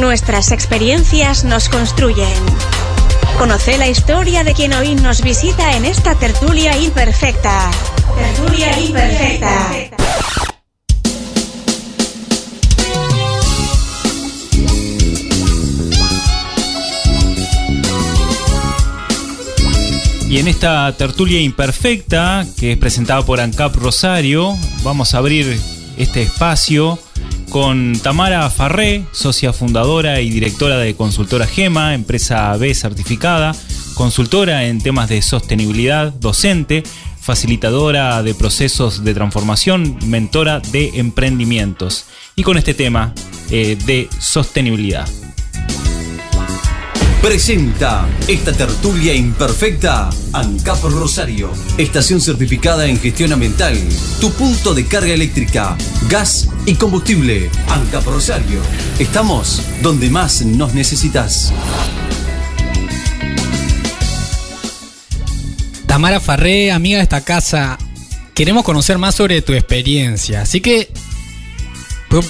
Nuestras experiencias nos construyen. Conoce la historia de quien hoy nos visita en esta tertulia imperfecta. Tertulia imperfecta. Y en esta tertulia imperfecta, que es presentada por ANCAP Rosario, vamos a abrir este espacio con Tamara Farré, socia fundadora y directora de consultora GEMA, empresa B certificada, consultora en temas de sostenibilidad, docente, facilitadora de procesos de transformación, mentora de emprendimientos. Y con este tema eh, de sostenibilidad. Presenta esta tertulia imperfecta ANCAP Rosario, estación certificada en gestión ambiental, tu punto de carga eléctrica, gas y combustible. ANCAP Rosario, estamos donde más nos necesitas. Tamara Farré, amiga de esta casa, queremos conocer más sobre tu experiencia, así que,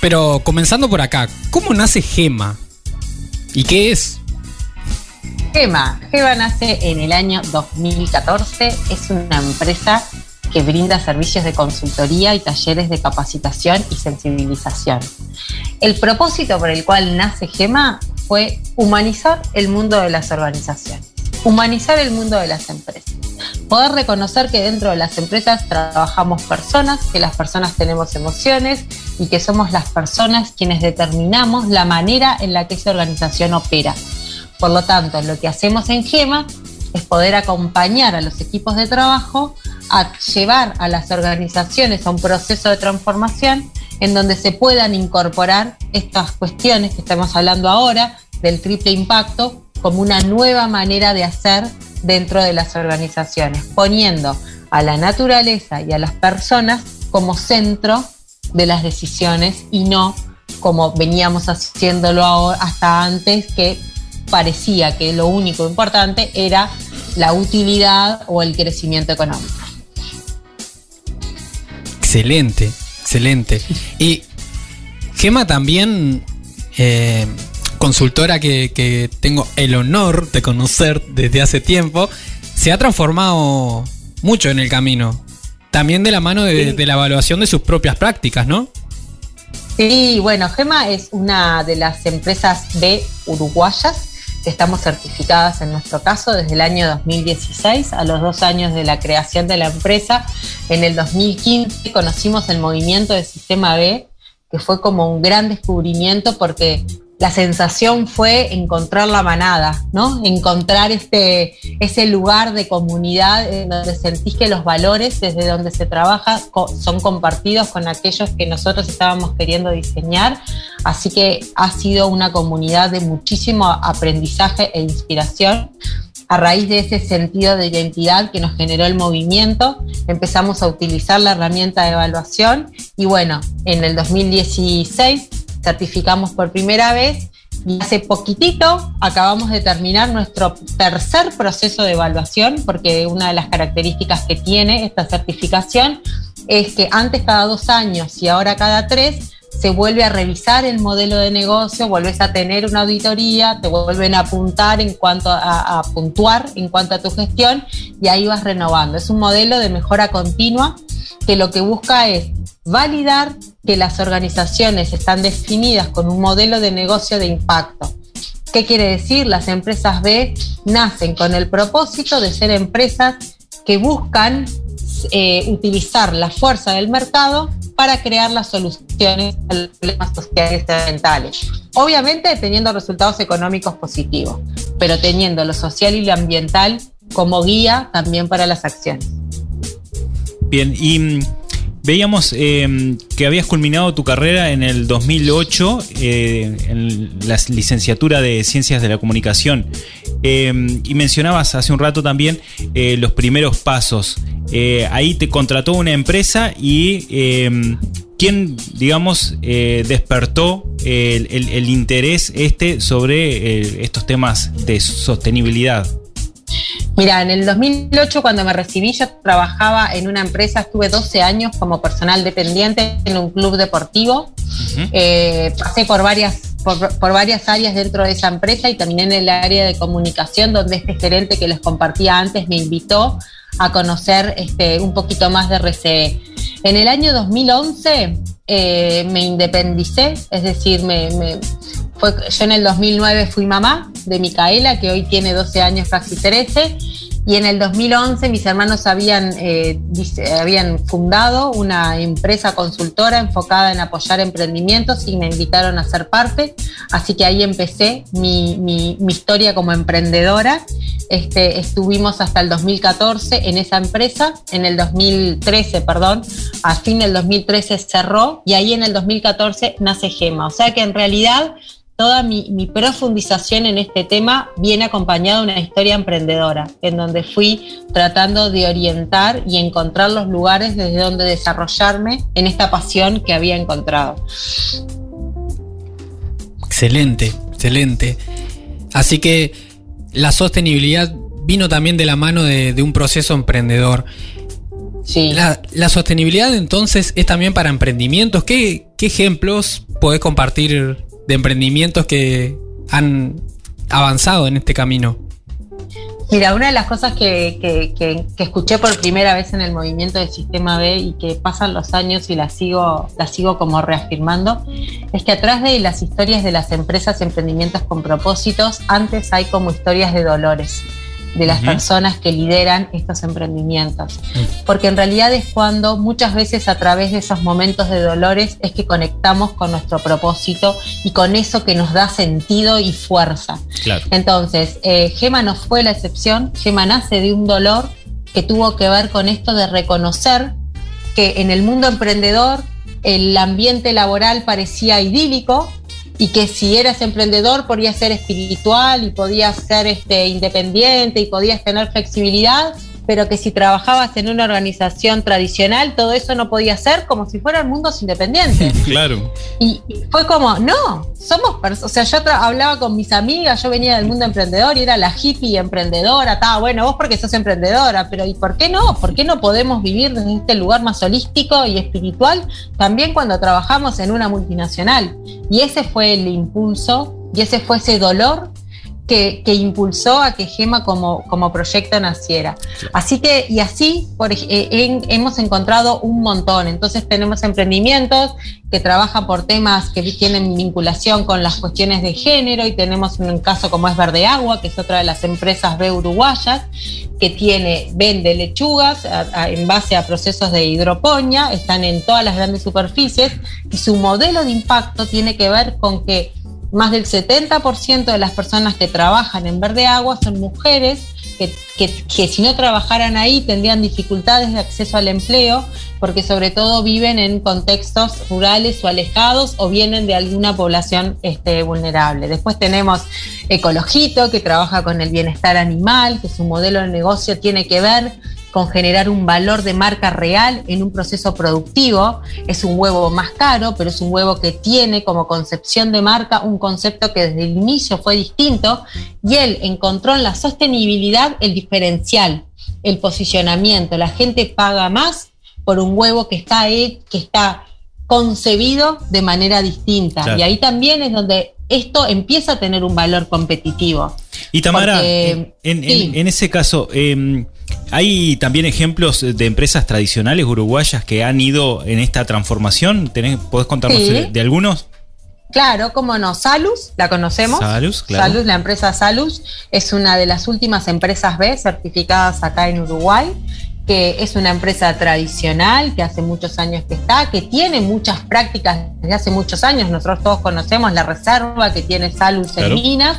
pero comenzando por acá, ¿cómo nace Gema? ¿Y qué es? Gema. Gema nace en el año 2014. Es una empresa que brinda servicios de consultoría y talleres de capacitación y sensibilización. El propósito por el cual nace Gema fue humanizar el mundo de las organizaciones, humanizar el mundo de las empresas, poder reconocer que dentro de las empresas trabajamos personas, que las personas tenemos emociones y que somos las personas quienes determinamos la manera en la que esa organización opera por lo tanto, lo que hacemos en GEMA es poder acompañar a los equipos de trabajo a llevar a las organizaciones a un proceso de transformación en donde se puedan incorporar estas cuestiones que estamos hablando ahora del triple impacto como una nueva manera de hacer dentro de las organizaciones, poniendo a la naturaleza y a las personas como centro de las decisiones y no como veníamos haciéndolo hasta antes, que parecía que lo único importante era la utilidad o el crecimiento económico. Excelente, excelente. Y Gema también, eh, consultora que, tengo el honor de conocer desde hace tiempo, se ha transformado mucho en el camino. También de la mano de, de la evaluación de sus propias prácticas, ¿no? Sí, bueno, Gema es una de las empresas B uruguayas Estamos certificadas en nuestro caso desde el año 2016, a los dos años de la creación de la empresa. En el 2015 conocimos el movimiento del Sistema B, que fue como un gran descubrimiento porque la sensación fue encontrar la manada, ¿no? Encontrar este, ese lugar de comunidad en donde sentís que los valores desde donde se trabaja son compartidos con aquellos que nosotros estábamos queriendo diseñar. Así que ha sido una comunidad de muchísimo aprendizaje e inspiración. A raíz de ese sentido de identidad que nos generó el movimiento, empezamos a utilizar la herramienta de evaluación y bueno, en el 2016 certificamos por primera vez y hace poquitito acabamos de terminar nuestro tercer proceso de evaluación, porque una de las características que tiene esta certificación es que antes cada dos años y ahora cada tres se vuelve a revisar el modelo de negocio, vuelves a tener una auditoría, te vuelven a apuntar en cuanto a, a puntuar en cuanto a tu gestión y ahí vas renovando. Es un modelo de mejora continua que lo que busca es validar que las organizaciones están definidas con un modelo de negocio de impacto. ¿Qué quiere decir? Las empresas B nacen con el propósito de ser empresas que buscan eh, utilizar la fuerza del mercado para crear las soluciones a los problemas sociales y ambientales. Obviamente teniendo resultados económicos positivos, pero teniendo lo social y lo ambiental como guía también para las acciones. Bien, y mm, Veíamos em, que habías culminado tu carrera en el 2008 eh, en la licenciatura de Ciencias de la Comunicación em, y mencionabas hace un rato también eh, los primeros pasos. Eh, ahí te contrató una empresa y em, ¿quién, digamos, despertó el, el, interés este sobre estos temas de sostenibilidad? Mira, en el 2008 cuando me recibí yo trabajaba en una empresa, estuve 12 años como personal dependiente en un club deportivo. Eh, pasé por varias por, varias áreas dentro de esa empresa y también en el área de comunicación, donde este gerente que les compartía antes me invitó a conocer este, un poquito más de RCE. En el año 2011 eh, me independicé, es decir, me, fue, yo en el 2009 fui mamá de Micaela, que hoy tiene 12 años, casi 13 y en el 2011 mis hermanos habían, eh, habían fundado una empresa consultora enfocada en apoyar emprendimientos y me invitaron a ser parte. Así que ahí empecé mi, mi, historia como emprendedora. Este, estuvimos hasta el 2014 en esa empresa, en el 2013, perdón, a fin del 2013 cerró y ahí en el 2014 nace Gema. O sea que en realidad toda mi, profundización en este tema viene acompañada de una historia emprendedora, en donde fui tratando de orientar y encontrar los lugares desde donde desarrollarme en esta pasión que había encontrado. Excelente, excelente. Así que la sostenibilidad vino también de la mano de, un proceso emprendedor. Sí. La, sostenibilidad entonces es también para emprendimientos. ¿Qué, qué ejemplos podés compartir de emprendimientos que han avanzado en este camino? Mira, una de las cosas que, escuché por primera vez en el movimiento del Sistema B y que pasan los años y la sigo, la sigo como reafirmando, es que atrás de las historias de las empresas emprendimientos con propósitos, antes hay como historias de dolores de las personas que lideran estos emprendimientos. Porque en realidad es cuando muchas veces a través de esos momentos de dolores es que conectamos con nuestro propósito y con eso que nos da sentido y fuerza. Entonces, eh, Gema no fue la excepción, Gema nace de un dolor que tuvo que ver con esto de reconocer que en el mundo emprendedor el ambiente laboral parecía idílico, y que si eras emprendedor podías ser espiritual y podías ser este, independiente y podías tener flexibilidad, pero que si trabajabas en una organización tradicional, todo eso no podía ser como si fueran mundos independientes. Claro. Y, fue como, no, somos personas, o sea, yo hablaba con mis amigas, yo venía del mundo emprendedor y era la hippie emprendedora, estaba bueno, vos porque sos emprendedora, pero ¿y por qué no? ¿Por qué no podemos vivir desde este lugar más holístico y espiritual también cuando trabajamos en una multinacional? Y ese fue el impulso y ese fue ese dolor que, impulsó a que Gema como, como proyecto naciera. Así que, y así por, eh, hemos encontrado un montón. Entonces tenemos emprendimientos que trabajan por temas que tienen vinculación con las cuestiones de género y tenemos un caso como es Verde Agua, que es otra de las empresas B uruguayas, que tiene, vende lechugas en base a procesos de hidroponía, están en todas las grandes superficies y su modelo de impacto tiene que ver con que más del 70% de las personas que trabajan en Verde Agua son mujeres que, si no trabajaran ahí tendrían dificultades de acceso al empleo porque sobre todo viven en contextos rurales o alejados o vienen de alguna población este, vulnerable. Después tenemos Ecologito, que trabaja con el bienestar animal, que su modelo de negocio tiene que ver con generar un valor de marca real en un proceso productivo. Es un huevo más caro, pero es un huevo que tiene como concepción de marca un concepto que desde el inicio fue distinto y él encontró en la sostenibilidad el diferencial, el posicionamiento. La gente paga más por un huevo que está, que está concebido de manera distinta. Y ahí también es donde esto empieza a tener un valor competitivo. Y Tamara, en, ese caso, em, ¿hay también ejemplos de empresas tradicionales uruguayas que han ido en esta transformación? ¿Tenés, ¿Podés contarnos de, algunos? Claro, cómo no. Salus, la conocemos. Salus, claro. Salus, la empresa Salus, es una de las últimas empresas B certificadas acá en Uruguay que es una empresa tradicional, que hace muchos años que está, que tiene muchas prácticas desde hace muchos años. Nosotros todos conocemos la reserva que tiene Salus en Minas,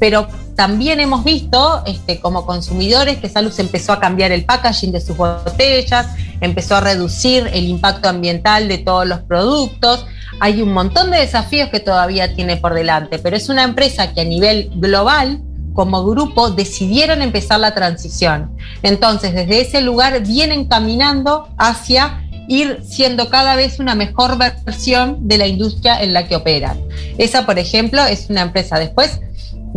pero también hemos visto este, como consumidores que Salus empezó a cambiar el packaging de sus botellas, empezó a reducir el impacto ambiental de todos los productos. Hay un montón de desafíos que todavía tiene por delante, pero es una empresa que a nivel global como grupo decidieron empezar la transición. Entonces, desde ese lugar vienen caminando hacia ir siendo cada vez una mejor versión de la industria en la que operan. Esa, por ejemplo, es una empresa. Después,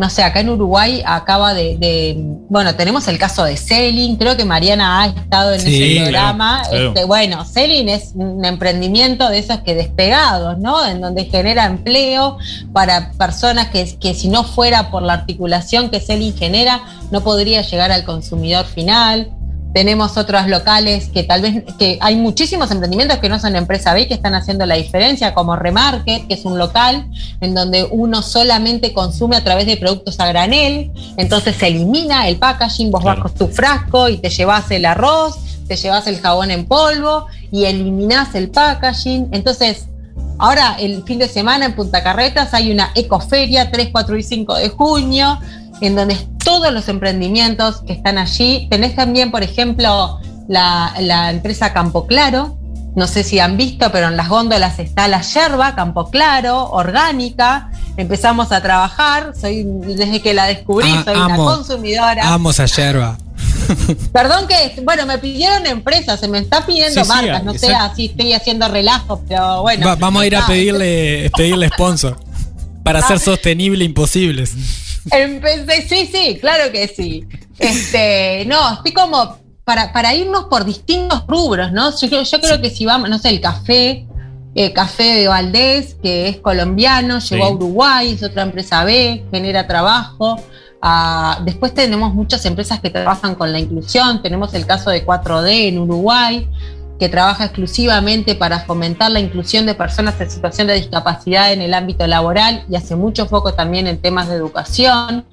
no sé, acá en Uruguay acaba de, bueno, tenemos el caso de Selin, creo que Mariana ha estado en ese programa. Este, bueno, Selin es un emprendimiento de esos que despegados, ¿no? En donde genera empleo para personas que, que si no fuera por la articulación que Selin genera, no podría llegar al consumidor final. Tenemos otros locales que tal vez, que hay muchísimos emprendimientos que no son empresa B que están haciendo la diferencia, como Remarket, que es un local en donde uno solamente consume a través de productos a granel, entonces se elimina el packaging, vos vas con tu frasco y te llevas el arroz, te llevas el jabón en polvo y eliminás el packaging. Entonces, ahora el fin de semana en Punta Carretas hay una ecoferia 3, 4 y 5 de junio en donde todos los emprendimientos que están allí. Tenés también, por ejemplo, la, empresa Campo Claro. No sé si han visto, pero en las góndolas está la yerba, Campo Claro, orgánica. Empezamos a trabajar. Soy, desde que la descubrí, ah, soy una consumidora. Vamos a yerba. Perdón que, bueno, me pidieron empresas, se me está pidiendo marcas, no sé si estoy haciendo relajo, pero bueno. vamos a ir a pedirle, pedirle sponsor para ser sostenible imposibles. Empecé, sí, sí, claro que sí. Este, no, estoy como para, para irnos por distintos rubros, ¿no? Yo, yo creo que si vamos, no sé, el café, eh, Café de Valdés, que es colombiano, llegó a Uruguay, es otra empresa B, genera trabajo. Ah, después tenemos muchas empresas que trabajan con la inclusión, tenemos el caso de 4D en Uruguay, que trabaja exclusivamente para fomentar la inclusión de personas en situación de discapacidad en el ámbito laboral y hace mucho foco también en temas de educación.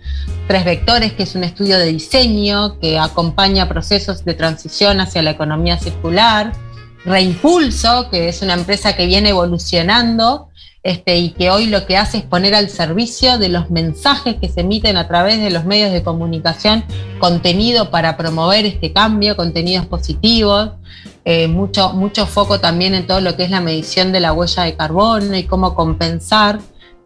Tres Vectores, que es un estudio de diseño que acompaña procesos de transición hacia la economía circular. Reimpulso, que es una empresa que viene evolucionando este, y que hoy lo que hace es poner al servicio de los mensajes que se emiten a través de los medios de comunicación contenido para promover este cambio, contenidos positivos. Eh, mucho, mucho foco también en todo lo que es la medición de la huella de carbono y cómo compensar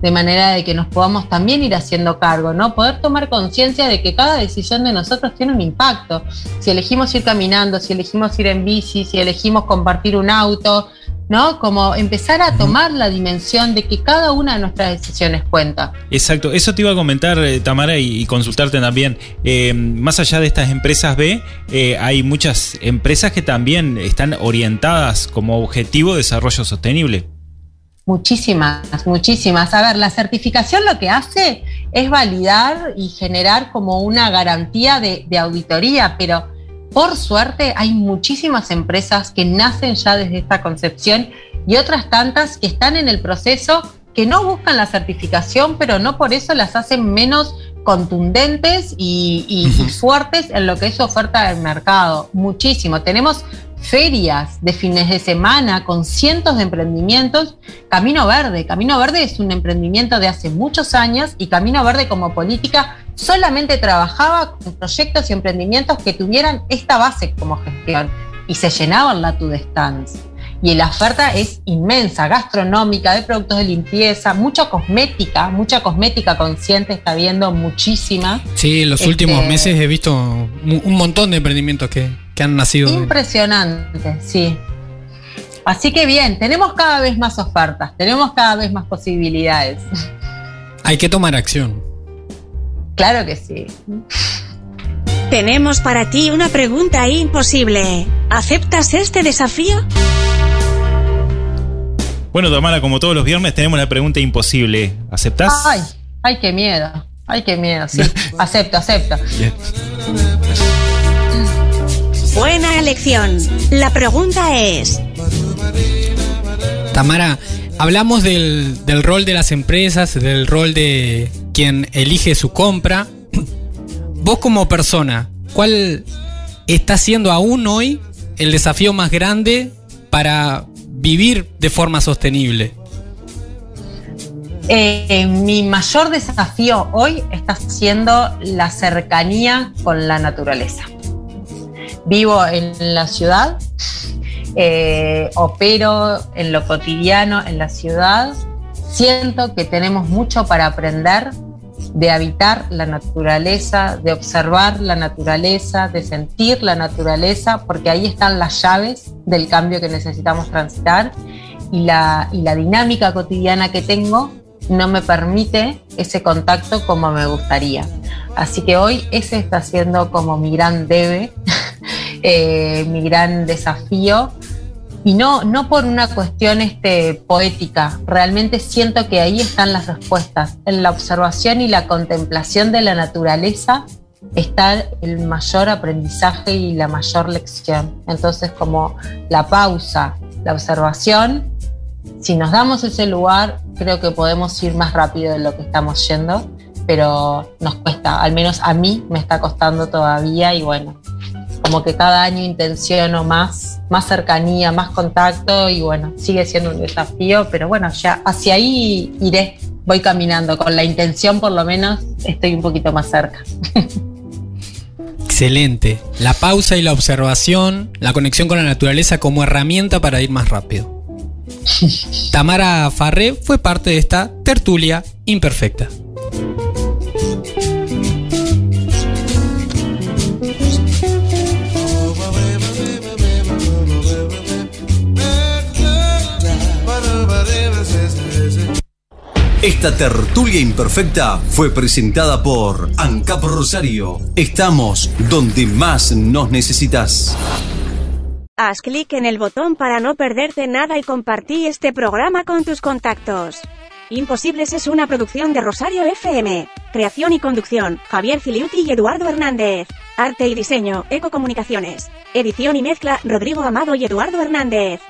de manera de que nos podamos también ir haciendo cargo, ¿no? Poder tomar conciencia de que cada decisión de nosotros tiene un impacto. Si elegimos ir caminando, si elegimos ir en bici, si elegimos compartir un auto, ¿no? Como empezar a tomar la dimensión de que cada una de nuestras decisiones cuenta. Exacto, eso te iba a comentar, eh, Tamara, y, consultarte también. Eh, más allá de estas empresas B, eh, hay muchas empresas que también están orientadas como objetivo de desarrollo sostenible. Muchísimas, muchísimas. A ver, la certificación lo que hace es validar y generar como una garantía de, de auditoría, pero por suerte hay muchísimas empresas que nacen ya desde esta concepción y otras tantas que están en el proceso que no buscan la certificación, pero no por eso las hacen menos contundentes y, fuertes en lo que es oferta del mercado. Muchísimo. Tenemos ferias de fines de semana con cientos de emprendimientos. Camino Verde. Camino Verde es un emprendimiento de hace muchos años y Camino Verde como política solamente trabajaba con proyectos y emprendimientos que tuvieran esta base como gestión y se llenaban la to stands. Y la oferta es inmensa, gastronómica, de productos de limpieza, mucha cosmética, mucha cosmética consciente está viendo muchísima. Sí, en los últimos este, meses he visto un montón de emprendimientos que, que han nacido. Impresionante, sí. Así que bien, tenemos cada vez más ofertas, tenemos cada vez más posibilidades. Hay que tomar acción. Claro que sí. Tenemos para ti una pregunta imposible. ¿Aceptas este desafío? Bueno, Tamara, como todos los viernes tenemos una pregunta imposible. ¿Aceptas? Ay, ay, qué miedo. Ay, qué miedo. Sí, acepto, acepto. Buena elección. La pregunta es... Tamara, hablamos del, rol de las empresas, del rol de quien elige su compra. Vos como persona, ¿cuál está siendo aún hoy el desafío más grande para vivir de forma sostenible? Eh, mi mayor desafío hoy está siendo la cercanía con la naturaleza vivo en la ciudad, eh, opero en lo cotidiano en la ciudad, siento que tenemos mucho para aprender de habitar la naturaleza, de observar la naturaleza, de sentir la naturaleza, porque ahí están las llaves del cambio que necesitamos transitar y la, y la dinámica cotidiana que tengo no me permite ese contacto como me gustaría. Así que hoy ese está siendo como mi gran debe, eh, mi gran desafío. Y no, no por una cuestión este, poética, realmente siento que ahí están las respuestas. En la observación y la contemplación de la naturaleza está el mayor aprendizaje y la mayor lección. Entonces, como la pausa, la observación, si nos damos ese lugar, creo que podemos ir más rápido de lo que estamos yendo, pero nos cuesta, al menos a mí me está costando todavía y bueno, como que cada año intenciono más, más cercanía, más contacto y bueno, sigue siendo un desafío, pero bueno, ya hacia ahí iré, voy caminando, con la intención por lo menos estoy un poquito más cerca. Excelente. La pausa y la observación, la conexión con la naturaleza como herramienta para ir más rápido. Tamara Farré fue parte de esta tertulia imperfecta. Esta tertulia imperfecta fue presentada por ANCAP Rosario. Estamos donde más nos necesitas. Haz clic en el botón para no perderte nada y compartí este programa con tus contactos. Imposibles es una producción de Rosario FM. Creación y conducción, Javier Filiuti y Eduardo Hernández. Arte y diseño, Ecocomunicaciones. Edición y mezcla, Rodrigo Amado y Eduardo Hernández.